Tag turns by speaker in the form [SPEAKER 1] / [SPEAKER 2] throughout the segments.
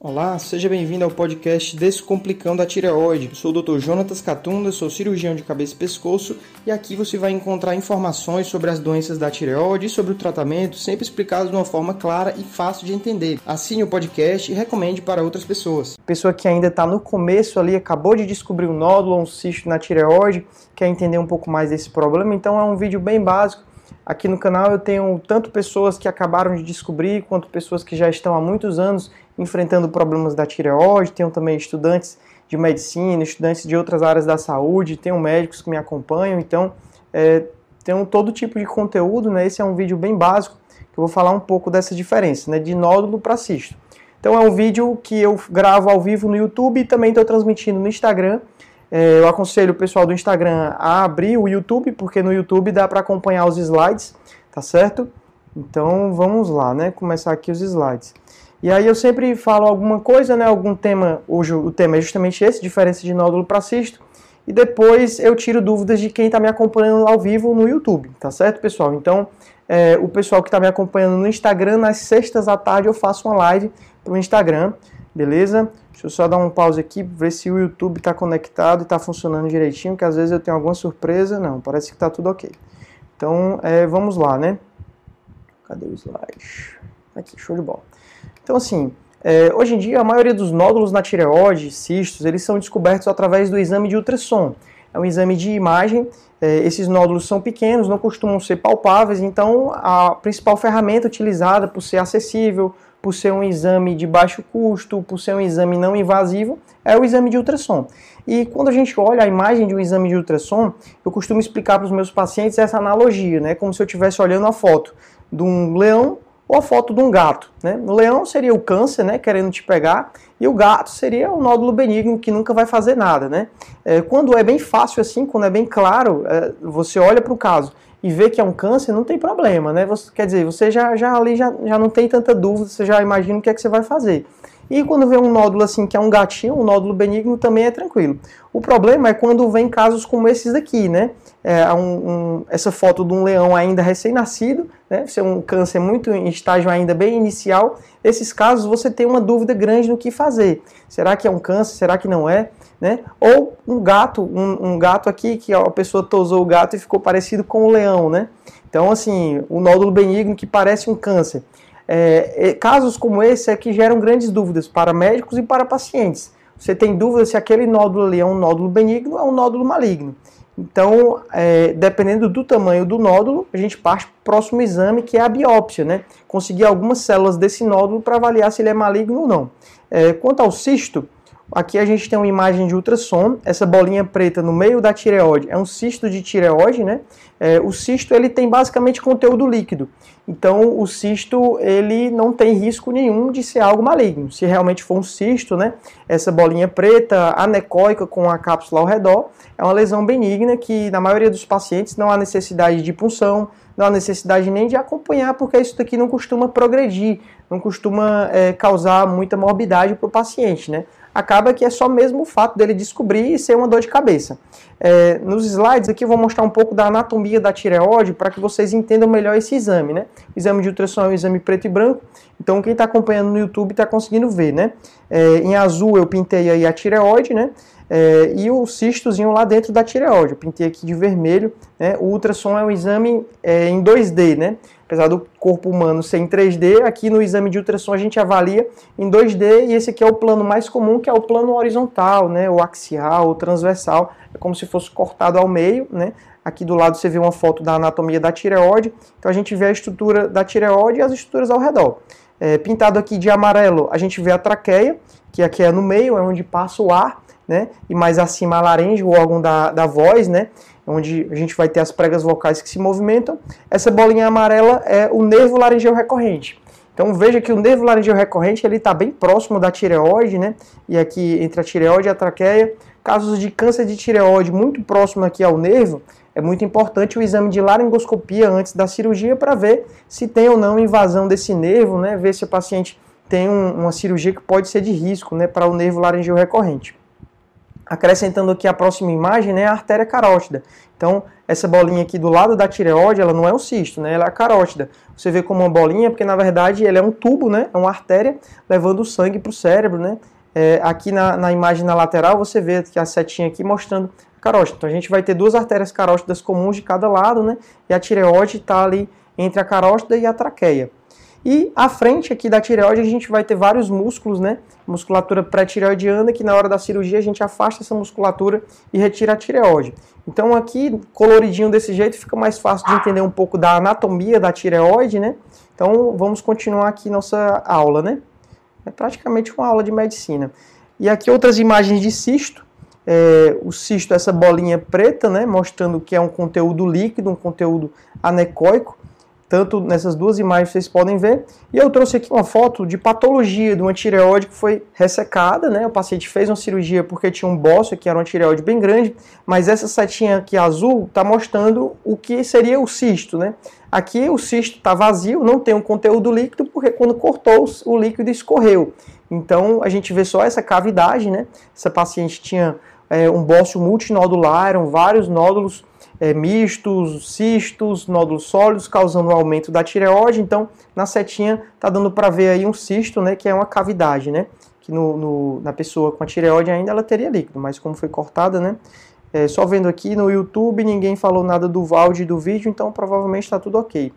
[SPEAKER 1] Olá, seja bem-vindo ao podcast Descomplicando a Tireoide. Sou o Dr. Jonatas Catunda, sou cirurgião de cabeça e pescoço e aqui você vai encontrar informações sobre as doenças da tireoide e sobre o tratamento, sempre explicado de uma forma clara e fácil de entender. Assine o podcast e recomende para outras pessoas. Pessoa que ainda está no começo ali, acabou de descobrir um nódulo ou um cisto na tireoide, quer entender um pouco mais desse problema, então é um vídeo bem básico Aqui no canal eu tenho tanto pessoas que acabaram de descobrir, quanto pessoas que já estão há muitos anos enfrentando problemas da tireoide. Tenho também estudantes de medicina, estudantes de outras áreas da saúde, tenho médicos que me acompanham. Então, é, tenho todo tipo de conteúdo. Né? Esse é um vídeo bem básico que eu vou falar um pouco dessa diferença, né? de nódulo para cisto. Então, é um vídeo que eu gravo ao vivo no YouTube e também estou transmitindo no Instagram. É, eu aconselho o pessoal do Instagram a abrir o YouTube, porque no YouTube dá para acompanhar os slides, tá certo? Então vamos lá, né? Começar aqui os slides. E aí eu sempre falo alguma coisa, né? Algum tema, hoje o tema é justamente esse, diferença de nódulo para cisto. E depois eu tiro dúvidas de quem está me acompanhando ao vivo no YouTube, tá certo, pessoal? Então, é, o pessoal que está me acompanhando no Instagram, nas sextas à tarde eu faço uma live para o Instagram, beleza? Deixa eu só dar um pause aqui, ver se o YouTube está conectado e está funcionando direitinho, que às vezes eu tenho alguma surpresa. Não, parece que está tudo ok. Então, é, vamos lá, né? Cadê o slide? Aqui, show de bola. Então, assim, é, hoje em dia a maioria dos nódulos na tireoide, cistos, eles são descobertos através do exame de ultrassom. É um exame de imagem, é, esses nódulos são pequenos, não costumam ser palpáveis, então a principal ferramenta utilizada por ser acessível, por ser um exame de baixo custo, por ser um exame não invasivo, é o exame de ultrassom. E quando a gente olha a imagem de um exame de ultrassom, eu costumo explicar para os meus pacientes essa analogia, né? Como se eu estivesse olhando a foto de um leão ou a foto de um gato. Né? O leão seria o câncer, né, querendo te pegar, e o gato seria o nódulo benigno que nunca vai fazer nada. Né? É, quando é bem fácil assim, quando é bem claro, é, você olha para o caso e vê que é um câncer, não tem problema, né? Você, quer dizer, você já, já ali já, já não tem tanta dúvida, você já imagina o que é que você vai fazer. E quando vem um nódulo assim, que é um gatinho, um nódulo benigno, também é tranquilo. O problema é quando vem casos como esses daqui, né? É um, um, essa foto de um leão ainda recém-nascido, né? Ser um câncer muito em estágio ainda bem inicial. Esses casos você tem uma dúvida grande no que fazer. Será que é um câncer? Será que não é? Né? Ou um gato, um, um gato aqui que a pessoa tosou o gato e ficou parecido com o leão, né? Então, assim, o nódulo benigno que parece um câncer. É, casos como esse é que geram grandes dúvidas para médicos e para pacientes. Você tem dúvida se aquele nódulo ali é um nódulo benigno ou é um nódulo maligno. Então, é, dependendo do tamanho do nódulo, a gente parte para o próximo exame, que é a biópsia, né? Conseguir algumas células desse nódulo para avaliar se ele é maligno ou não. É, quanto ao cisto, Aqui a gente tem uma imagem de ultrassom, essa bolinha preta no meio da tireoide é um cisto de tireoide, né? É, o cisto ele tem basicamente conteúdo líquido, então o cisto ele não tem risco nenhum de ser algo maligno. Se realmente for um cisto, né? Essa bolinha preta anecoica com a cápsula ao redor é uma lesão benigna que na maioria dos pacientes não há necessidade de punção, não há necessidade nem de acompanhar, porque isso daqui não costuma progredir, não costuma é, causar muita morbidade para o paciente, né? Acaba que é só mesmo o fato dele descobrir e ser uma dor de cabeça. É, nos slides aqui eu vou mostrar um pouco da anatomia da tireoide para que vocês entendam melhor esse exame, né? O exame de ultrassom é um exame preto e branco, então quem está acompanhando no YouTube está conseguindo ver, né? É, em azul eu pintei aí a tireoide, né? É, e o cistozinho lá dentro da tireoide. Eu pintei aqui de vermelho. Né? O ultrassom é um exame é, em 2D, né? Apesar do corpo humano ser em 3D, aqui no exame de ultrassom a gente avalia em 2D e esse aqui é o plano mais comum, que é o plano horizontal, né? O axial, o transversal. É como se fosse cortado ao meio, né? Aqui do lado você vê uma foto da anatomia da tireoide. Então a gente vê a estrutura da tireoide e as estruturas ao redor. É, pintado aqui de amarelo, a gente vê a traqueia, que aqui é no meio, é onde passa o ar né? E mais acima a laringe, o órgão da, da voz, né? Onde a gente vai ter as pregas vocais que se movimentam. Essa bolinha amarela é o nervo laringeu recorrente. Então veja que o nervo laringeu recorrente ele está bem próximo da tireoide, né? E aqui entre a tireoide e a traqueia. Casos de câncer de tireoide muito próximo aqui ao nervo, é muito importante o exame de laringoscopia antes da cirurgia para ver se tem ou não invasão desse nervo, né? Ver se o paciente tem um, uma cirurgia que pode ser de risco, né? Para o nervo laringeu recorrente. Acrescentando aqui a próxima imagem, né, a artéria carótida. Então, essa bolinha aqui do lado da tireoide, ela não é um cisto, né, ela é a carótida. Você vê como uma bolinha, porque na verdade ela é um tubo, né, é uma artéria levando o sangue para o cérebro, né. É, aqui na, na imagem na lateral você vê que a setinha aqui mostrando a carótida. Então a gente vai ter duas artérias carótidas comuns de cada lado, né, e a tireoide está ali entre a carótida e a traqueia. E à frente aqui da tireoide a gente vai ter vários músculos, né? Musculatura pré-tireoidiana, que na hora da cirurgia a gente afasta essa musculatura e retira a tireoide. Então aqui, coloridinho desse jeito, fica mais fácil de entender um pouco da anatomia da tireoide, né? Então vamos continuar aqui nossa aula, né? É praticamente uma aula de medicina. E aqui outras imagens de cisto. É, o cisto, essa bolinha preta, né? Mostrando que é um conteúdo líquido, um conteúdo anecóico tanto nessas duas imagens vocês podem ver. E eu trouxe aqui uma foto de patologia de uma tireoide que foi ressecada, né? O paciente fez uma cirurgia porque tinha um bócio, que era uma tireoide bem grande, mas essa setinha aqui azul está mostrando o que seria o cisto, né? Aqui o cisto está vazio, não tem um conteúdo líquido, porque quando cortou o líquido escorreu. Então a gente vê só essa cavidade, né? Essa paciente tinha é, um bócio multinodular, eram vários nódulos é, mistos, cistos, nódulos sólidos, causando um aumento da tireoide. Então, na setinha tá dando para ver aí um cisto, né, que é uma cavidade, né, que no, no, na pessoa com a tireoide ainda ela teria líquido, mas como foi cortada, né, é, só vendo aqui no YouTube, ninguém falou nada do VALD do vídeo, então provavelmente está tudo ok.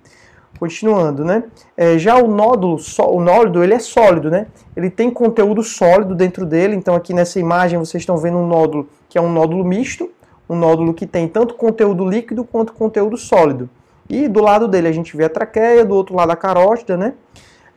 [SPEAKER 1] Continuando, né? É, já o nódulo, o nódulo, ele é sólido, né? Ele tem conteúdo sólido dentro dele, então aqui nessa imagem vocês estão vendo um nódulo que é um nódulo misto, um nódulo que tem tanto conteúdo líquido quanto conteúdo sólido. E do lado dele a gente vê a traqueia, do outro lado a carótida, né?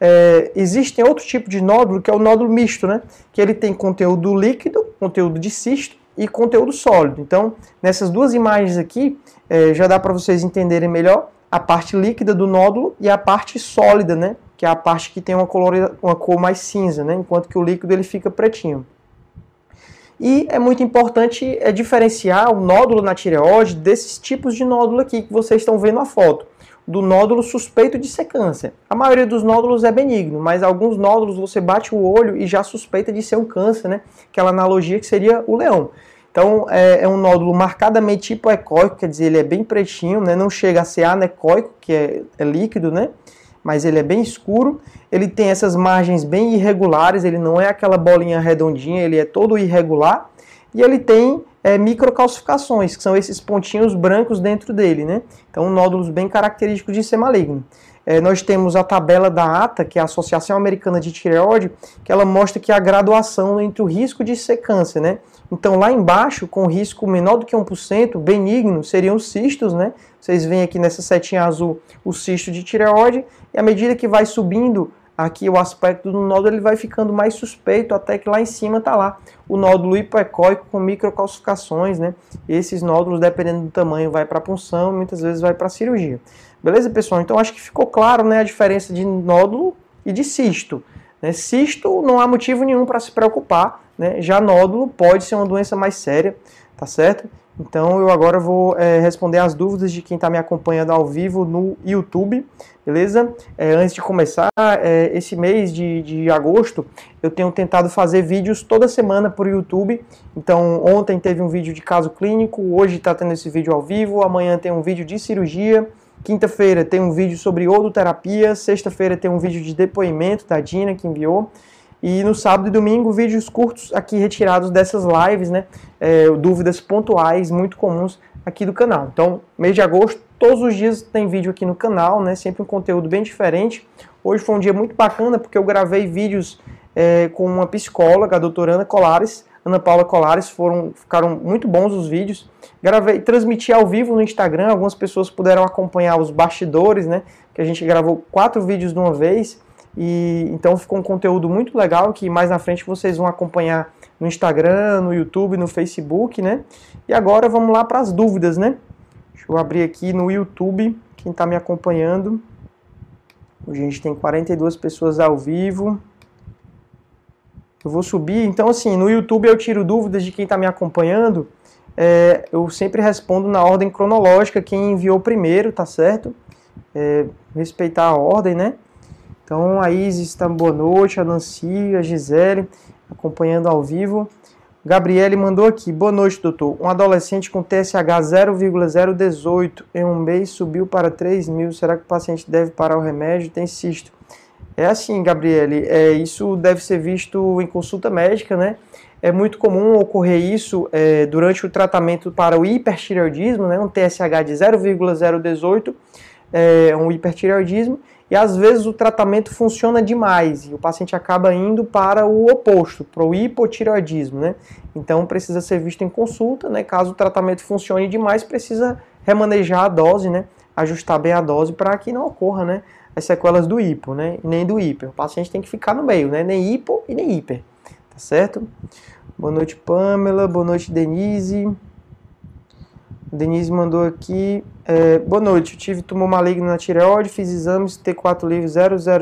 [SPEAKER 1] É, existem outro tipo de nódulo que é o nódulo misto, né? Que ele tem conteúdo líquido, conteúdo de cisto e conteúdo sólido. Então, nessas duas imagens aqui, é, já dá para vocês entenderem melhor a parte líquida do nódulo e a parte sólida, né? Que é a parte que tem uma, color, uma cor mais cinza, né? Enquanto que o líquido ele fica pretinho. E é muito importante é, diferenciar o nódulo na tireoide desses tipos de nódulo aqui que vocês estão vendo a foto. Do nódulo suspeito de ser câncer. A maioria dos nódulos é benigno, mas alguns nódulos você bate o olho e já suspeita de ser um câncer, né? Aquela analogia que seria o leão. Então é, é um nódulo marcadamente hipoecóico, quer dizer, ele é bem pretinho, né? não chega a ser anecoico, que é, é líquido, né? Mas ele é bem escuro. Ele tem essas margens bem irregulares, ele não é aquela bolinha redondinha, ele é todo irregular. E ele tem é, microcalcificações, que são esses pontinhos brancos dentro dele, né? Então, nódulos bem característicos de ser maligno. É, nós temos a tabela da ATA, que é a Associação Americana de Tireoide, que ela mostra que a graduação entre o risco de ser câncer, né? Então, lá embaixo, com risco menor do que 1%, benigno, seriam os cistos, né? Vocês veem aqui nessa setinha azul o cisto de tireoide, e à medida que vai subindo aqui o aspecto do nódulo, ele vai ficando mais suspeito, até que lá em cima está lá o nódulo hipoecóico com microcalcificações, né? Esses nódulos, dependendo do tamanho, vai para punção, muitas vezes vai para cirurgia. Beleza, pessoal? Então acho que ficou claro, né, a diferença de nódulo e de cisto. Né? Cisto não há motivo nenhum para se preocupar, né? Já nódulo pode ser uma doença mais séria, tá certo? Então eu agora vou é, responder as dúvidas de quem está me acompanhando ao vivo no YouTube, beleza? É, antes de começar, é, esse mês de, de agosto eu tenho tentado fazer vídeos toda semana por YouTube. Então ontem teve um vídeo de caso clínico, hoje está tendo esse vídeo ao vivo, amanhã tem um vídeo de cirurgia. Quinta-feira tem um vídeo sobre odoterapia, sexta-feira tem um vídeo de depoimento da Dina que enviou. E no sábado e domingo, vídeos curtos aqui retirados dessas lives, né? É, dúvidas pontuais muito comuns aqui do canal. Então, mês de agosto, todos os dias tem vídeo aqui no canal, né? Sempre um conteúdo bem diferente. Hoje foi um dia muito bacana porque eu gravei vídeos é, com uma psicóloga, a doutora Ana Colares, Ana Paula Colares, foram, ficaram muito bons os vídeos. Gravei, transmiti ao vivo no Instagram, algumas pessoas puderam acompanhar os bastidores, né? Que a gente gravou quatro vídeos de uma vez. E então ficou um conteúdo muito legal que mais na frente vocês vão acompanhar no Instagram, no YouTube, no Facebook, né? E agora vamos lá para as dúvidas, né? Deixa eu abrir aqui no YouTube, quem está me acompanhando. Hoje a gente tem 42 pessoas ao vivo. Eu vou subir, então assim, no YouTube eu tiro dúvidas de quem está me acompanhando. É, eu sempre respondo na ordem cronológica, quem enviou primeiro, tá certo? É, respeitar a ordem, né? Então a Isis está boa noite, a Nancy, a Gisele, acompanhando ao vivo. Gabriele mandou aqui. Boa noite, doutor. Um adolescente com TSH 0,018 em um mês subiu para 3 mil. Será que o paciente deve parar o remédio? Tem cisto. É assim, Gabriele. É, isso deve ser visto em consulta médica, né? É muito comum ocorrer isso é, durante o tratamento para o hipertireoidismo, né? Um TSH de 0,018, é, um hipertireoidismo e às vezes o tratamento funciona demais e o paciente acaba indo para o oposto, para o hipotireoidismo, né? Então precisa ser visto em consulta, né? Caso o tratamento funcione demais, precisa remanejar a dose, né? Ajustar bem a dose para que não ocorra, né? As sequelas do hipo, né? Nem do hiper. O paciente tem que ficar no meio, né? Nem hipo e nem hiper, tá certo? Boa noite, Pamela. Boa noite, Denise. Denise mandou aqui. É, boa noite, eu tive tumor maligno na tireoide, fiz exames T4 livre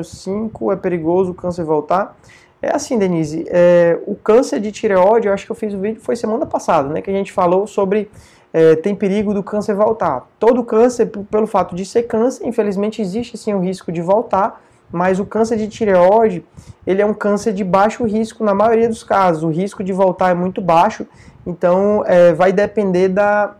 [SPEAKER 1] 005, é perigoso o câncer voltar? É assim, Denise, é, o câncer de tireoide, eu acho que eu fiz o vídeo, foi semana passada, né, que a gente falou sobre é, tem perigo do câncer voltar. Todo câncer, pelo fato de ser câncer, infelizmente existe sim o risco de voltar, mas o câncer de tireoide, ele é um câncer de baixo risco na maioria dos casos, o risco de voltar é muito baixo, então é, vai depender da,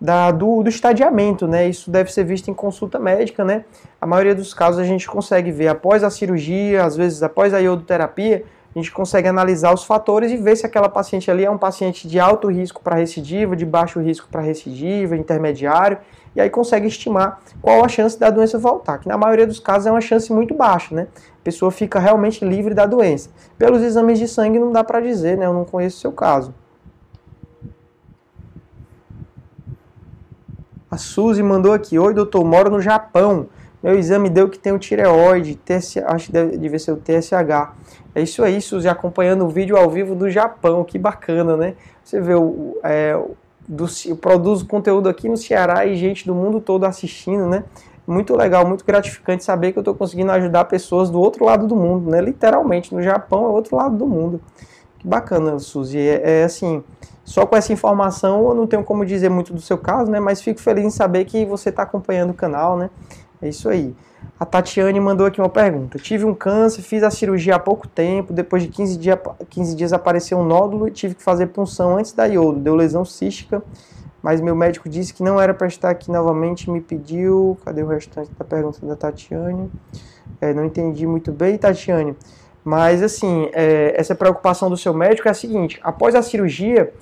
[SPEAKER 1] da, do, do estadiamento, né? Isso deve ser visto em consulta médica, né? A maioria dos casos a gente consegue ver após a cirurgia, às vezes após a iodoterapia, a gente consegue analisar os fatores e ver se aquela paciente ali é um paciente de alto risco para recidiva, de baixo risco para recidiva, intermediário, e aí consegue estimar qual a chance da doença voltar, que na maioria dos casos é uma chance muito baixa, né? A pessoa fica realmente livre da doença. Pelos exames de sangue não dá para dizer, né? Eu não conheço o seu caso. A Suzy mandou aqui: Oi, doutor, moro no Japão. Meu exame deu que tem o tireoide, TSH, acho que deve, deve ser o TSH. É isso aí, Suzy, acompanhando o vídeo ao vivo do Japão, que bacana, né? Você vê, o, é, do, eu produzo conteúdo aqui no Ceará e gente do mundo todo assistindo, né? Muito legal, muito gratificante saber que eu estou conseguindo ajudar pessoas do outro lado do mundo, né? Literalmente, no Japão é outro lado do mundo. Bacana, Suzy. É, é assim, só com essa informação eu não tenho como dizer muito do seu caso, né? Mas fico feliz em saber que você está acompanhando o canal, né? É isso aí. A Tatiane mandou aqui uma pergunta. Tive um câncer, fiz a cirurgia há pouco tempo, depois de 15, dia, 15 dias apareceu um nódulo e tive que fazer punção antes da iodo. Deu lesão cística, mas meu médico disse que não era para estar aqui novamente me pediu. Cadê o restante da pergunta da Tatiane? É, não entendi muito bem, Tatiane. Mas assim, é, essa preocupação do seu médico é a seguinte: após a cirurgia,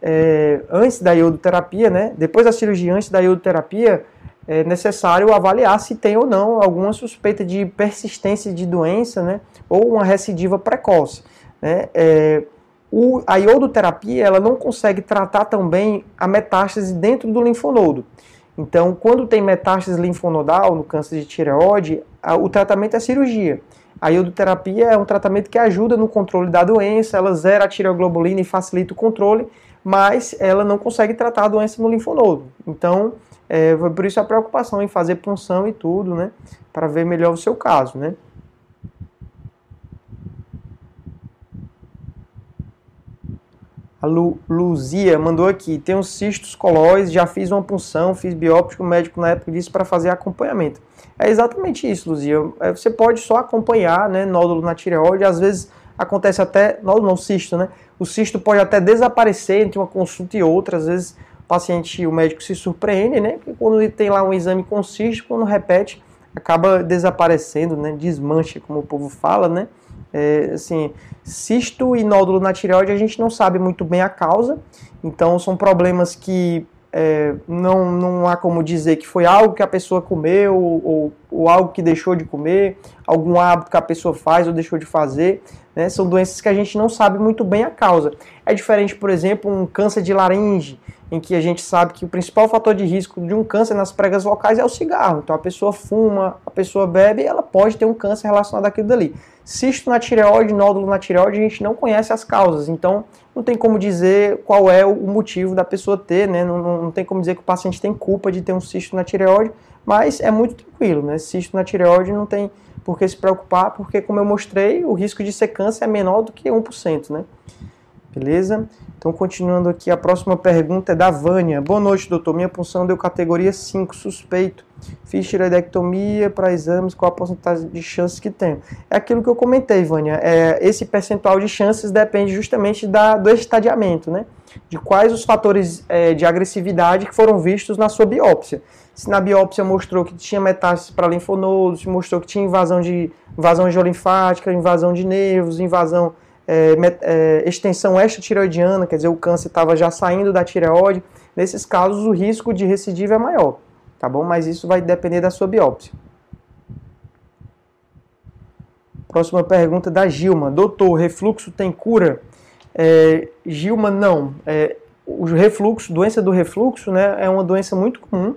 [SPEAKER 1] é, antes da iodoterapia, né? Depois da cirurgia, antes da iodoterapia, é necessário avaliar se tem ou não alguma suspeita de persistência de doença, né? Ou uma recidiva precoce. Né? É, o, a iodoterapia ela não consegue tratar também a metástase dentro do linfonodo. Então, quando tem metástase linfonodal no câncer de tireoide, a, o tratamento é cirurgia. A iodoterapia é um tratamento que ajuda no controle da doença, ela zera a tireoglobulina e facilita o controle, mas ela não consegue tratar a doença no linfonodo. Então, é, por isso a preocupação em fazer punção e tudo, né? Para ver melhor o seu caso, né? A Lu, Luzia mandou aqui, tem uns cistos colóides, já fiz uma punção, fiz bióptico, o médico na época disse para fazer acompanhamento. É exatamente isso, Luzia. É, você pode só acompanhar, né, nódulo na tireoide, às vezes acontece até, nódulo não, cisto, né? O cisto pode até desaparecer entre uma consulta e outra, às vezes o paciente, o médico se surpreende, né? Porque quando ele tem lá um exame com cisto, quando repete, acaba desaparecendo, né? Desmancha, como o povo fala, né? É, assim, cisto e nódulo na tireoide a gente não sabe muito bem a causa, então são problemas que é, não, não há como dizer que foi algo que a pessoa comeu ou, ou, algo que deixou de comer, algum hábito que a pessoa faz ou deixou de fazer. Né? São doenças que a gente não sabe muito bem a causa. É diferente, por exemplo, um câncer de laringe, em que a gente sabe que o principal fator de risco de um câncer nas pregas vocais é o cigarro. Então a pessoa fuma, a pessoa bebe, ela pode ter um câncer relacionado àquilo dali. Cisto na tireoide, nódulo na tireoide, a gente não conhece as causas, então não tem como dizer qual é o motivo da pessoa ter, né? Não, não, não tem como dizer que o paciente tem culpa de ter um cisto na tireoide, mas é muito tranquilo, né? Cisto na tireoide não tem por que se preocupar, porque como eu mostrei, o risco de ser câncer é menor do que 1%, né? Beleza? Então, continuando aqui, a próxima pergunta é da Vânia. Boa noite, doutor. Minha punção deu categoria 5, suspeito. Fiz tireoidectomia para exames, qual a porcentagem de chances que tenho? É aquilo que eu comentei, Vânia. É, esse percentual de chances depende justamente da, do estadiamento, né? De quais os fatores é, de agressividade que foram vistos na sua biópsia. Se na biópsia mostrou que tinha metástase para linfonodos, mostrou que tinha invasão de invasão geolinfática, invasão de nervos, invasão é, é, extensão extratireoidiana, quer dizer, o câncer estava já saindo da tireoide, nesses casos o risco de recidiva é maior, tá bom? Mas isso vai depender da sua biópsia. Próxima pergunta da Gilma. Doutor, refluxo tem cura? É, Gilma, não. É, o refluxo, doença do refluxo, né, é uma doença muito comum.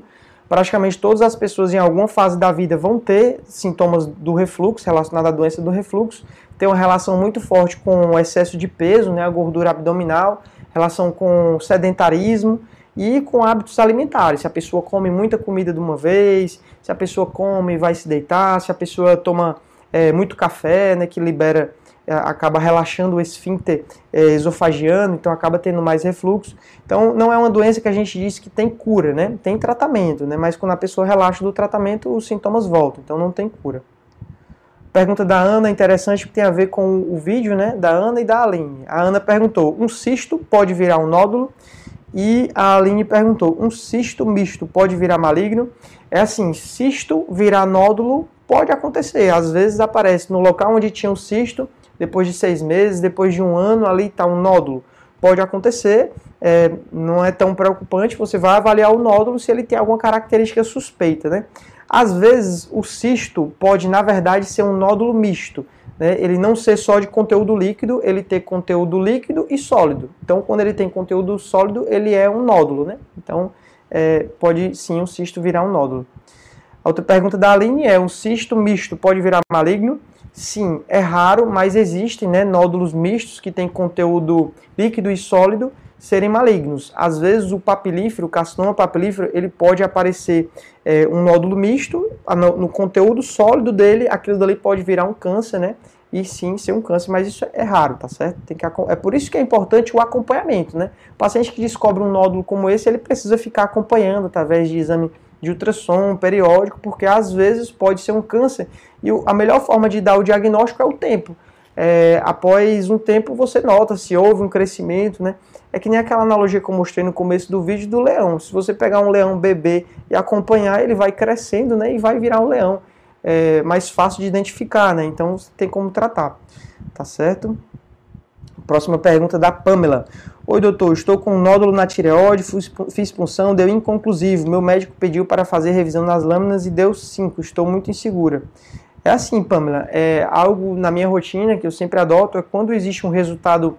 [SPEAKER 1] Praticamente todas as pessoas em alguma fase da vida vão ter sintomas do refluxo, relacionados à doença do refluxo tem uma relação muito forte com o excesso de peso, né, a gordura abdominal, relação com sedentarismo e com hábitos alimentares. Se a pessoa come muita comida de uma vez, se a pessoa come e vai se deitar, se a pessoa toma é, muito café, né, que libera, é, acaba relaxando o esfíncter é, esofagiano, então acaba tendo mais refluxo. Então não é uma doença que a gente diz que tem cura, né? Tem tratamento, né? Mas quando a pessoa relaxa do tratamento, os sintomas voltam, então não tem cura. Pergunta da Ana interessante que tem a ver com o vídeo né, da Ana e da Aline. A Ana perguntou: um cisto pode virar um nódulo? E a Aline perguntou: um cisto misto pode virar maligno? É assim: cisto virar nódulo pode acontecer. Às vezes aparece no local onde tinha um cisto, depois de seis meses, depois de um ano, ali está um nódulo. Pode acontecer, é, não é tão preocupante. Você vai avaliar o nódulo se ele tem alguma característica suspeita, né? Às vezes, o cisto pode, na verdade, ser um nódulo misto. Né? Ele não ser só de conteúdo líquido, ele ter conteúdo líquido e sólido. Então, quando ele tem conteúdo sólido, ele é um nódulo. Né? Então, é, pode sim um cisto virar um nódulo. A outra pergunta da Aline é: um cisto misto pode virar maligno? Sim, é raro, mas existem né, nódulos mistos que têm conteúdo líquido e sólido serem malignos. Às vezes o papilífero, o carcinoma papilífero, ele pode aparecer é, um nódulo misto, no, conteúdo sólido dele, aquilo dali pode virar um câncer, né? E sim ser um câncer, mas isso é raro, tá certo? Tem que, é por isso que é importante o acompanhamento, né? O paciente que descobre um nódulo como esse, ele precisa ficar acompanhando através de exame de ultrassom periódico, porque às vezes pode ser um câncer. E a melhor forma de dar o diagnóstico é o tempo. É, após um tempo você nota se houve um crescimento, né? É que nem aquela analogia que eu mostrei no começo do vídeo do leão. Se você pegar um leão bebê e acompanhar, ele vai crescendo né, e vai virar um leão. É mais fácil de identificar, né? Então tem como tratar. Tá certo? Próxima pergunta da Pamela. Oi, doutor, estou com um nódulo na tireoide, fiz punção, deu inconclusivo. Meu médico pediu para fazer revisão nas lâminas e deu 5. Estou muito insegura. É assim, Pamela, é algo na minha rotina que eu sempre adoto é quando existe um resultado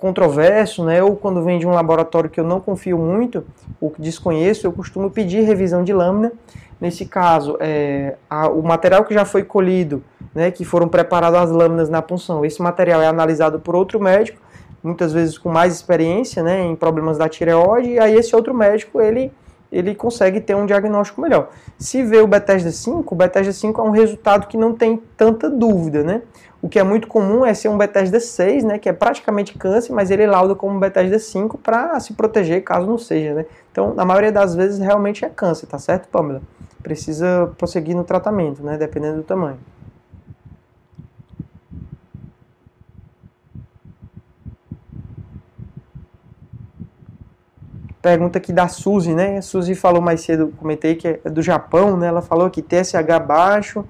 [SPEAKER 1] controverso, né, ou quando vem de um laboratório que eu não confio muito, ou que desconheço, eu costumo pedir revisão de lâmina. Nesse caso, é, a, o material que já foi colhido, né, que foram preparadas as lâminas na punção, esse material é analisado por outro médico, muitas vezes com mais experiência né, em problemas da tireoide, e aí esse outro médico, ele ele consegue ter um diagnóstico melhor. Se vê o Bethesda 5, o Bethesda 5 é um resultado que não tem tanta dúvida, né? O que é muito comum é ser um Bethesda 6, né, que é praticamente câncer, mas ele lauda como Bethesda 5 para se proteger caso não seja, né? Então, na maioria das vezes, realmente é câncer, tá certo, Pamela? Precisa prosseguir no tratamento, né, dependendo do tamanho. Pergunta aqui da Suzy, né? A Suzy falou mais cedo, comentei que é do Japão, né? Ela falou que TSH baixo,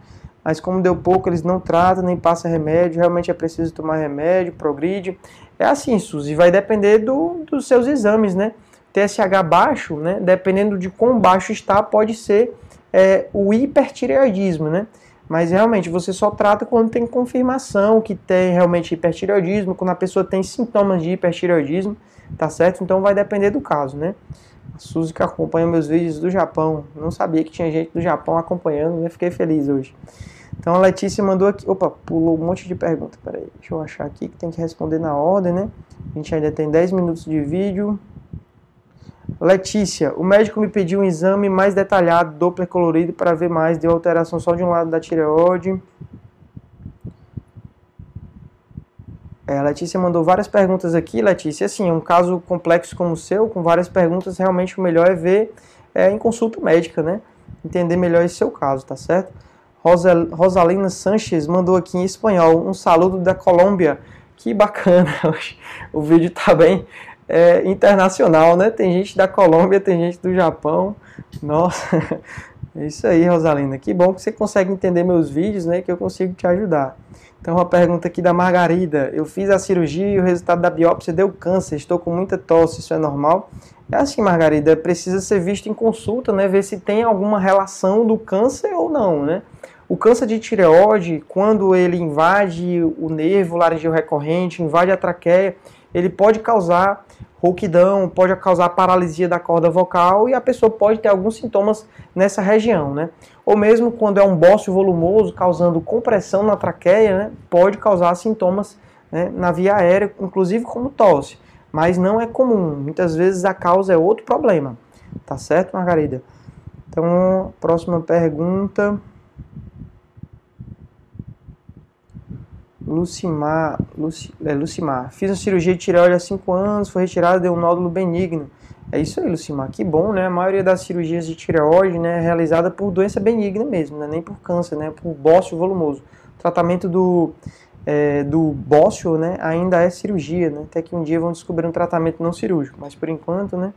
[SPEAKER 1] mas como deu pouco, eles não tratam, nem passam remédio, realmente é preciso tomar remédio, progride. É assim, Suzy, vai depender do, dos seus exames, né? TSH baixo, né? Dependendo de quão baixo está, pode ser é, o hipertireoidismo, né? Mas realmente você só trata quando tem confirmação que tem realmente hipertireoidismo, quando a pessoa tem sintomas de hipertireoidismo, tá certo? Então vai depender do caso, né? A Suzy que acompanha meus vídeos do Japão, não sabia que tinha gente do Japão acompanhando, né? Fiquei feliz hoje. Então a Letícia mandou aqui. Opa, pulou um monte de perguntas. Peraí, deixa eu achar aqui que tem que responder na ordem, né? A gente ainda tem 10 minutos de vídeo. Letícia, o médico me pediu um exame mais detalhado, Doppler colorido, para ver mais. Deu alteração só de um lado da tireoide. É, a Letícia mandou várias perguntas aqui, Letícia. Assim, um caso complexo como o seu, com várias perguntas, realmente o melhor é ver é, em consulta médica, né? Entender melhor esse seu caso, tá certo? Rosa, Rosalina Sanches mandou aqui em espanhol um saludo da Colômbia. Que bacana, o vídeo tá bem é, internacional, né? Tem gente da Colômbia, tem gente do Japão. Nossa, é isso aí, Rosalina. Que bom que você consegue entender meus vídeos, né? Que eu consigo te ajudar. Então, uma pergunta aqui da Margarida. Eu fiz a cirurgia e o resultado da biópsia deu câncer. Estou com muita tosse, isso é normal? É assim, Margarida, precisa ser visto em consulta, né? Ver se tem alguma relação do câncer ou não, né? O câncer de tireoide, quando ele invade o nervo laringeu recorrente, invade a traqueia, ele pode causar rouquidão, pode causar paralisia da corda vocal e a pessoa pode ter alguns sintomas nessa região, né? Ou mesmo quando é um bócio volumoso causando compressão na traqueia, né? Pode causar sintomas né, na via aérea, inclusive como tosse, mas não é comum. Muitas vezes a causa é outro problema, tá certo, Margarida? Então, próxima pergunta. Lucimar, Luci, é, Lucimar. Fiz uma cirurgia de tireoide há 5 anos, foi retirada, deu um nódulo benigno. É isso aí, Lucimar. Que bom, né? A maioria das cirurgias de tireoide né, é realizada por doença benigna mesmo, né? nem por câncer, né? Por bócio volumoso. O tratamento do, é, do bócio né, ainda é cirurgia, né? Até que um dia vão descobrir um tratamento não cirúrgico, mas por enquanto, né?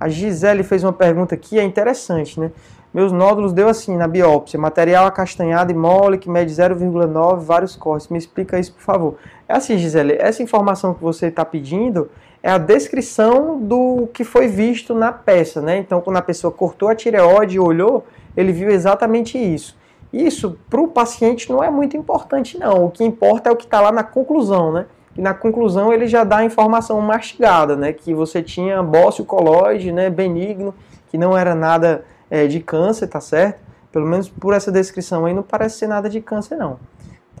[SPEAKER 1] A Gisele fez uma pergunta aqui, é interessante, né? Meus nódulos deu assim na biópsia, material acastanhado e mole que mede 0,9, vários cortes. Me explica isso, por favor. É assim, Gisele, essa informação que você está pedindo é a descrição do que foi visto na peça, né? Então, quando a pessoa cortou a tireoide e olhou, ele viu exatamente isso. Isso, para o paciente, não é muito importante, não. O que importa é o que está lá na conclusão, né? E na conclusão ele já dá a informação mastigada, né? Que você tinha bócio colóide, né? Benigno, que não era nada é, de câncer, tá certo? Pelo menos por essa descrição aí não parece ser nada de câncer não,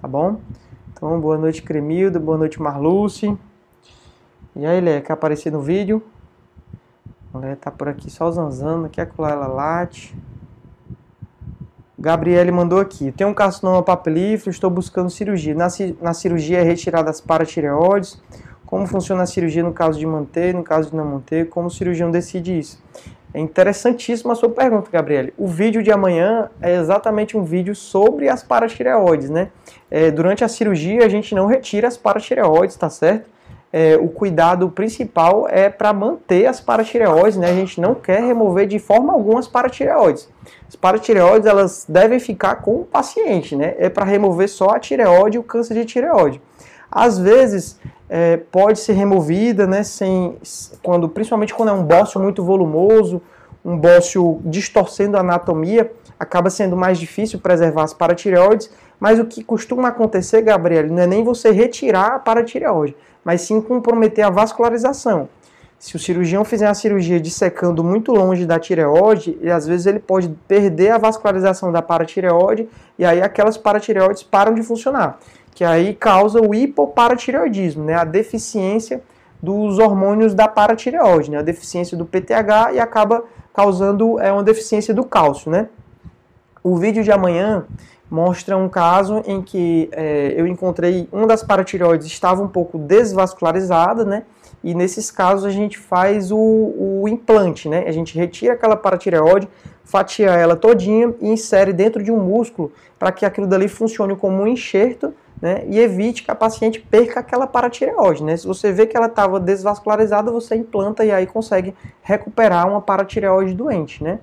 [SPEAKER 1] tá bom? Então, boa noite Cremildo, boa noite Marluce. E aí, Lé, quer aparecer no vídeo? A Lé tá por aqui só zanzando, quer colar ela late. Gabriele mandou aqui. Tem um carcinoma papilífero, estou buscando cirurgia. Na, na cirurgia é retirada as paratireoides. Como funciona a cirurgia no caso de manter, no caso de não manter? Como o cirurgião decide isso? É interessantíssima a sua pergunta, Gabriele. O vídeo de amanhã é exatamente um vídeo sobre as paratireoides, né? É, durante a cirurgia a gente não retira as paratireoides, tá certo? É, o cuidado principal é para manter as paratireoides, né? A gente não quer remover de forma alguma as paratireoides. As paratireoides elas devem ficar com o paciente, né? É para remover só a tireoide e o câncer de tireoide. Às vezes é, pode ser removida, né, sem, quando, principalmente quando é um bócio muito volumoso, um bócio distorcendo a anatomia, acaba sendo mais difícil preservar as paratireoides, mas o que costuma acontecer, Gabriel, não é nem você retirar a paratireoide, mas sim comprometer a vascularização. Se o cirurgião fizer a cirurgia dissecando muito longe da tireoide, e às vezes ele pode perder a vascularização da paratireoide e aí aquelas paratireoides param de funcionar que aí causa o hipoparatireoidismo, né, a deficiência dos hormônios da paratireoide, né, a deficiência do PTH e acaba causando é, uma deficiência do cálcio. Né. O vídeo de amanhã mostra um caso em que é, eu encontrei uma das paratireoides estava um pouco desvascularizada, né, e nesses casos a gente faz o, o implante, né, a gente retira aquela paratireoide, fatia ela todinha e insere dentro de um músculo para que aquilo dali funcione como um enxerto né, e evite que a paciente perca aquela paratireoide. Né? Se você vê que ela estava desvascularizada, você implanta e aí consegue recuperar uma paratireoide doente. Né?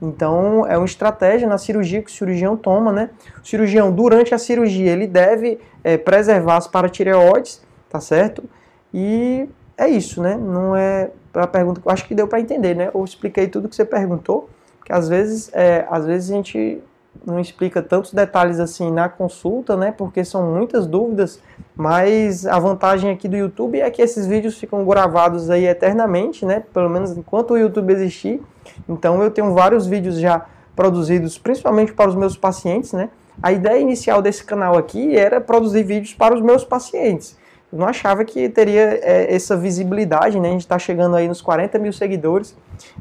[SPEAKER 1] Então, é uma estratégia na cirurgia que o cirurgião toma. Né? O cirurgião, durante a cirurgia, ele deve é, preservar as paratireoides, tá certo? E é isso, né? Não é para pergunta acho que deu para entender, né? Eu expliquei tudo que você perguntou, que às vezes, é, às vezes a gente não explica tantos detalhes assim na consulta, né? Porque são muitas dúvidas, mas a vantagem aqui do YouTube é que esses vídeos ficam gravados aí eternamente, né? Pelo menos enquanto o YouTube existir. Então eu tenho vários vídeos já produzidos, principalmente para os meus pacientes, né? A ideia inicial desse canal aqui era produzir vídeos para os meus pacientes. Eu não achava que teria é, essa visibilidade, né? A gente está chegando aí nos 40 mil seguidores,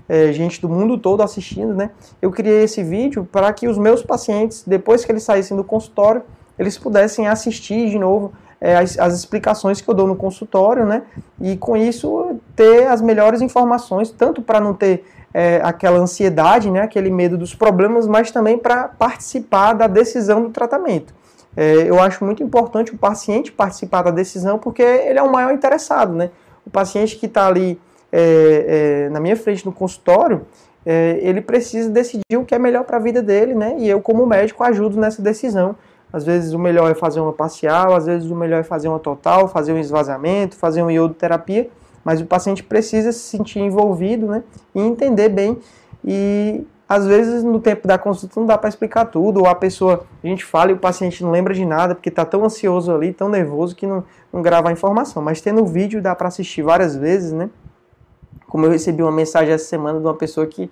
[SPEAKER 1] é, gente do mundo todo assistindo, né? Eu criei esse vídeo para que os meus pacientes, depois que eles saíssem do consultório, eles pudessem assistir de novo é, as, as, explicações que eu dou no consultório, né? E com isso ter as melhores informações, tanto para não ter é, aquela ansiedade, né? Aquele medo dos problemas, mas também para participar da decisão do tratamento. É, eu acho muito importante o paciente participar da decisão porque ele é o maior interessado, né? O paciente que está ali é, é, na minha frente no consultório, é, ele precisa decidir o que é melhor para a vida dele, né? E eu, como médico, ajudo nessa decisão. Às vezes o melhor é fazer uma parcial, às vezes o melhor é fazer uma total, fazer um esvaziamento, fazer uma iodoterapia, mas o paciente precisa se sentir envolvido, né? E entender bem e às vezes, no tempo da consulta, não dá para explicar tudo, ou a pessoa, a gente fala e o paciente não lembra de nada, porque está tão ansioso ali, tão nervoso, que não, não grava a informação. Mas tendo o vídeo, dá para assistir várias vezes, né? Como eu recebi uma mensagem essa semana de uma pessoa que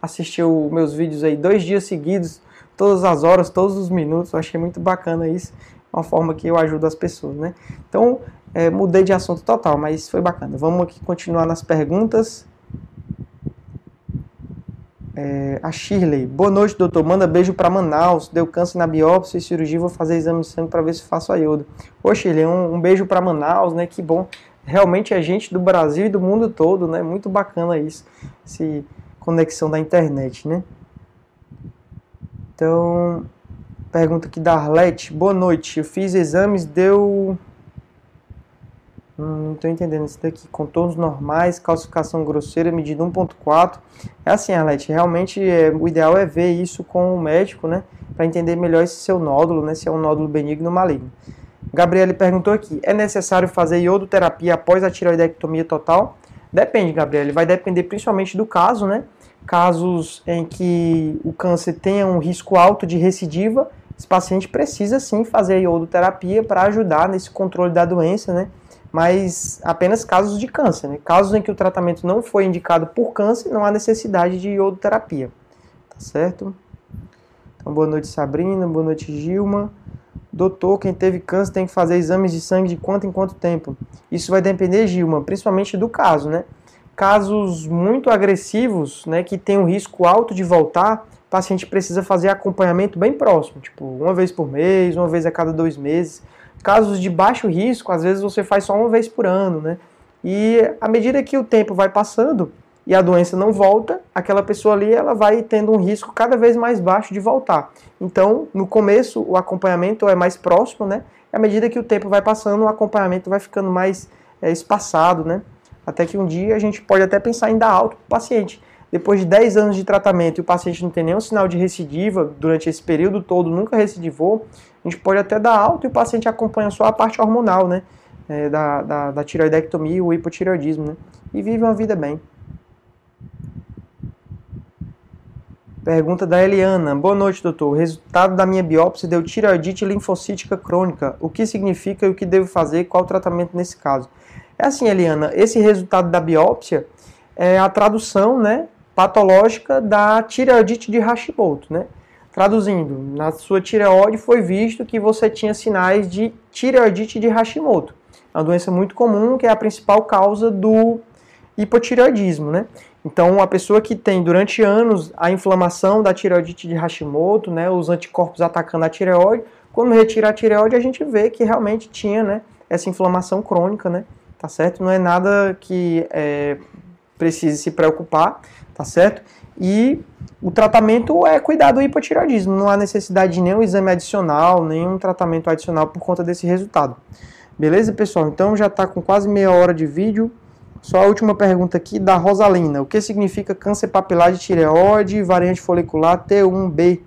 [SPEAKER 1] assistiu meus vídeos aí dois dias seguidos, todas as horas, todos os minutos, eu achei muito bacana isso, uma forma que eu ajudo as pessoas, né? Então, é, mudei de assunto total, mas foi bacana. Vamos aqui continuar nas perguntas. É, a Shirley, boa noite, doutor. Manda beijo para Manaus. Deu câncer na biópsia e cirurgia. Vou fazer exame de sangue para ver se faço a iodo. Ô, Shirley, um, um beijo para Manaus, né? Que bom. Realmente é gente do Brasil e do mundo todo, né? Muito bacana isso. Essa conexão da internet, né? Então, pergunta aqui da Arlete. Boa noite. Eu fiz exames, deu Hum, não estou entendendo isso daqui. Contornos normais, calcificação grosseira, medida 1.4. É assim, Arlete, realmente é, o ideal é ver isso com o médico, né? Para entender melhor esse seu nódulo, né? Se é um nódulo benigno ou maligno. Gabriele perguntou aqui: é necessário fazer iodoterapia após a tiroidectomia total? Depende, Gabriele. Vai depender principalmente do caso, né? Casos em que o câncer tenha um risco alto de recidiva, esse paciente precisa sim fazer iodoterapia para ajudar nesse controle da doença, né? Mas apenas casos de câncer. Né? Casos em que o tratamento não foi indicado por câncer, não há necessidade de iodoterapia. Tá certo? Então, boa noite, Sabrina. Boa noite, Gilma. Doutor, quem teve câncer tem que fazer exames de sangue de quanto em quanto tempo? Isso vai depender, Gilma, principalmente do caso, né? Casos muito agressivos, né, que tem um risco alto de voltar, o paciente precisa fazer acompanhamento bem próximo, tipo uma vez por mês, uma vez a cada dois meses Casos de baixo risco, às vezes você faz só uma vez por ano, né? E à medida que o tempo vai passando e a doença não volta, aquela pessoa ali ela vai tendo um risco cada vez mais baixo de voltar. Então, no começo, o acompanhamento é mais próximo, né? E à medida que o tempo vai passando, o acompanhamento vai ficando mais é, espaçado, né? Até que um dia a gente pode até pensar em dar alta para o paciente. Depois de 10 anos de tratamento e o paciente não tem nenhum sinal de recidiva durante esse período todo, nunca recidivou, a gente pode até dar alta e o paciente acompanha só a parte hormonal, né? É, da, da, da tiroidectomia e o hipotireoidismo, né? E vive uma vida bem. Pergunta da Eliana. Boa noite, doutor. O resultado da minha biópsia deu tireoidite linfocítica crônica. O que significa e o que devo fazer? Qual o tratamento nesse caso? É assim, Eliana, esse resultado da biópsia é a tradução, né, patológica da tireoidite de Hashimoto, né? Traduzindo, na sua tireoide foi visto que você tinha sinais de tireoidite de Hashimoto. É uma doença muito comum que é a principal causa do hipotireoidismo, né? Então, a pessoa que tem durante anos a inflamação da tireoidite de Hashimoto, né, os anticorpos atacando a tireoide, quando retira a tireoide, a gente vê que realmente tinha, né, essa inflamação crônica, né? Tá certo? Não é nada que é, precise se preocupar, tá certo? E o tratamento é cuidar do hipotireoidismo, não há necessidade de nenhum exame adicional, nenhum tratamento adicional por conta desse resultado. Beleza, pessoal? Então já está com quase meia hora de vídeo. Só a última pergunta aqui da Rosalina. O que significa câncer papilar de tireoide, variante folicular T1B,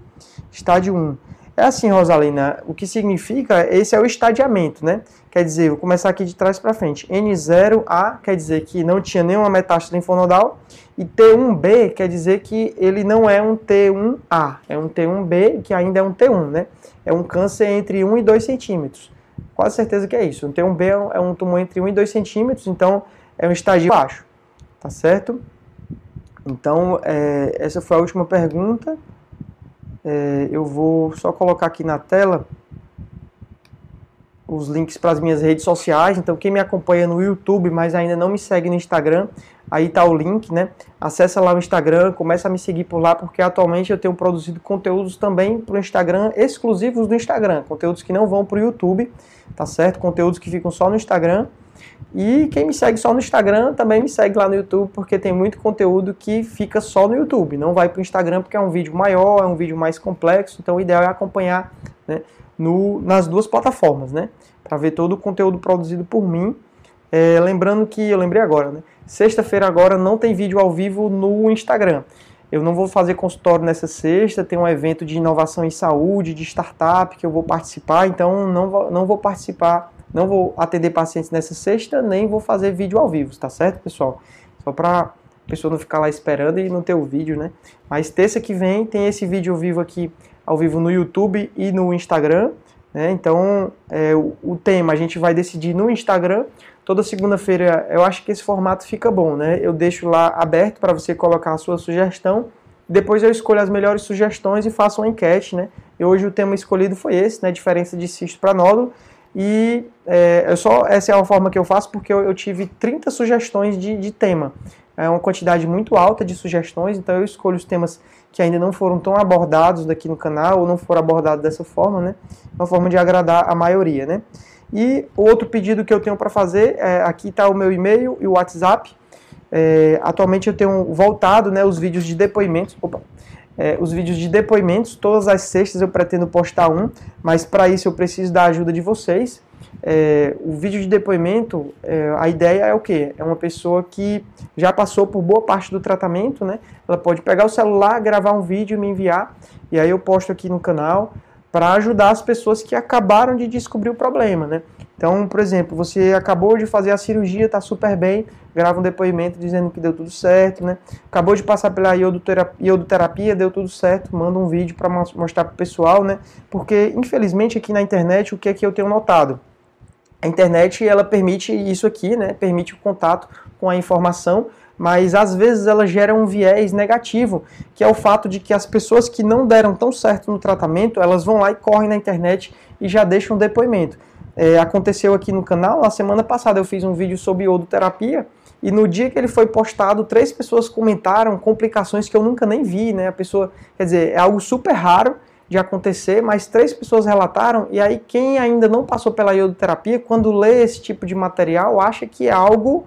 [SPEAKER 1] estágio 1? É assim, Rosalina, o que significa, esse é o estadiamento, né? Quer dizer, vou começar aqui de trás para frente. N0A quer dizer que não tinha nenhuma metástase linfonodal e T1B quer dizer que ele não é um T1A, é um T1B que ainda é um T1, né? É um câncer entre 1 e 2 centímetros. Quase certeza que é isso. Um T1B é um tumor entre 1 e 2 centímetros, então é um estágio baixo, tá certo? Então, é, essa foi a última pergunta. É, eu vou só colocar aqui na tela os links para as minhas redes sociais. Então, quem me acompanha no YouTube, mas ainda não me segue no Instagram, aí tá o link, né? Acessa lá o Instagram, começa a me seguir por lá, porque atualmente eu tenho produzido conteúdos também para o Instagram, exclusivos do Instagram, conteúdos que não vão para o YouTube, tá certo? Conteúdos que ficam só no Instagram. E quem me segue só no Instagram também me segue lá no YouTube, porque tem muito conteúdo que fica só no YouTube, não vai para o Instagram porque é um vídeo maior, é um vídeo mais complexo, então o ideal é acompanhar né, no, nas duas plataformas, né? Para ver todo o conteúdo produzido por mim. É, lembrando que, eu lembrei agora, né? Sexta-feira agora não tem vídeo ao vivo no Instagram. Eu não vou fazer consultório nessa sexta, tem um evento de inovação em saúde, de startup que eu vou participar, então não vou, não vou participar não vou atender pacientes nessa sexta, nem vou fazer vídeo ao vivo, tá certo, pessoal? Só para a pessoa não ficar lá esperando e não ter o vídeo, né? Mas terça que vem tem esse vídeo ao vivo aqui, ao vivo no YouTube e no Instagram, né? Então, é, o, o tema a gente vai decidir no Instagram. Toda segunda-feira eu acho que esse formato fica bom, né? Eu deixo lá aberto para você colocar a sua sugestão. Depois eu escolho as melhores sugestões e faço uma enquete, né? E hoje o tema escolhido foi esse, né? Diferença de cisto para nódulo. E é, só, essa é a forma que eu faço porque eu, eu tive 30 sugestões de, de, tema. É uma quantidade muito alta de sugestões, então eu escolho os temas que ainda não foram tão abordados daqui no canal, ou não foram abordados dessa forma, né? Uma forma de agradar a maioria, né? E outro pedido que eu tenho para fazer, é, aqui está o meu e-mail e o WhatsApp. É, atualmente eu tenho voltado né, os vídeos de depoimentos. Opa, é, os vídeos de depoimentos. Todas as sextas eu pretendo postar um, mas para isso eu preciso da ajuda de vocês. É, o vídeo de depoimento, é, a ideia é o que? É uma pessoa que já passou por boa parte do tratamento, né? Ela pode pegar o celular, gravar um vídeo e me enviar, e aí eu posto aqui no canal para ajudar as pessoas que acabaram de descobrir o problema, né? Então, por exemplo, você acabou de fazer a cirurgia, está super bem, grava um depoimento dizendo que deu tudo certo, né? Acabou de passar pela iodoterapia, iodoterapia deu tudo certo, manda um vídeo para mostrar para o pessoal, né? Porque, infelizmente, aqui na internet, o que é que eu tenho notado? A internet, ela permite isso aqui, né? Permite o contato com a informação, mas às vezes ela gera um viés negativo, que é o fato de que as pessoas que não deram tão certo no tratamento, elas vão lá e correm na internet e já deixam depoimento. É, aconteceu aqui no canal, na semana passada eu fiz um vídeo sobre iodoterapia e no dia que ele foi postado, três pessoas comentaram complicações que eu nunca nem vi, né? A pessoa, quer dizer, é algo super raro de acontecer, mas três pessoas relataram, e aí quem ainda não passou pela iodoterapia, quando lê esse tipo de material, acha que é algo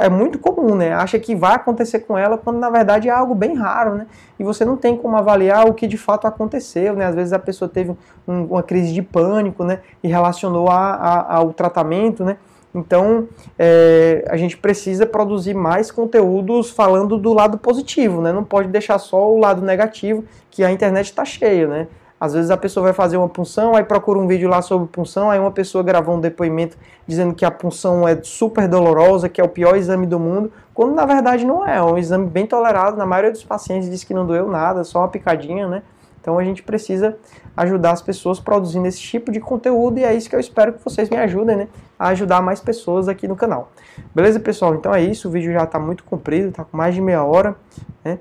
[SPEAKER 1] é muito comum, né? Acha que vai acontecer com ela, quando na verdade é algo bem raro, né? E você não tem como avaliar o que de fato aconteceu, né? Às vezes a pessoa teve um, uma crise de pânico, né? E relacionou a, a, ao tratamento, né? Então, é, a gente precisa produzir mais conteúdos falando do lado positivo, né? Não pode deixar só o lado negativo, que a internet está cheia, né? Às vezes a pessoa vai fazer uma punção, aí procura um vídeo lá sobre punção, aí uma pessoa gravou um depoimento dizendo que a punção é super dolorosa, que é o pior exame do mundo, quando na verdade não é, é um exame bem tolerado, na maioria dos pacientes diz que não doeu nada, só uma picadinha, né? Então a gente precisa ajudar as pessoas produzindo esse tipo de conteúdo e é isso que eu espero que vocês me ajudem, né? A ajudar mais pessoas aqui no canal. Beleza, pessoal? Então é isso, o vídeo já está muito comprido, está com mais de meia hora, né?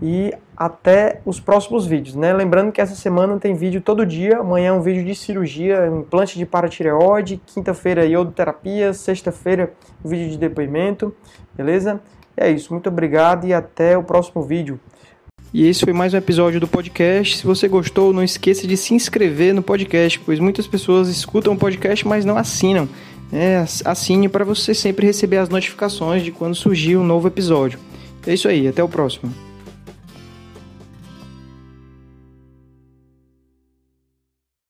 [SPEAKER 1] e até os próximos vídeos, né? Lembrando que essa semana tem vídeo todo dia, amanhã é um vídeo de cirurgia, implante de paratireoide, quinta-feira iodoterapia, sexta-feira vídeo de depoimento, beleza? É isso, muito obrigado e até o próximo vídeo. E esse foi mais um episódio do podcast. Se você gostou, não esqueça de se inscrever no podcast, pois muitas pessoas escutam o podcast, mas não assinam. É, assine para você sempre receber as notificações de quando surgir um novo episódio. É isso aí, até o próximo.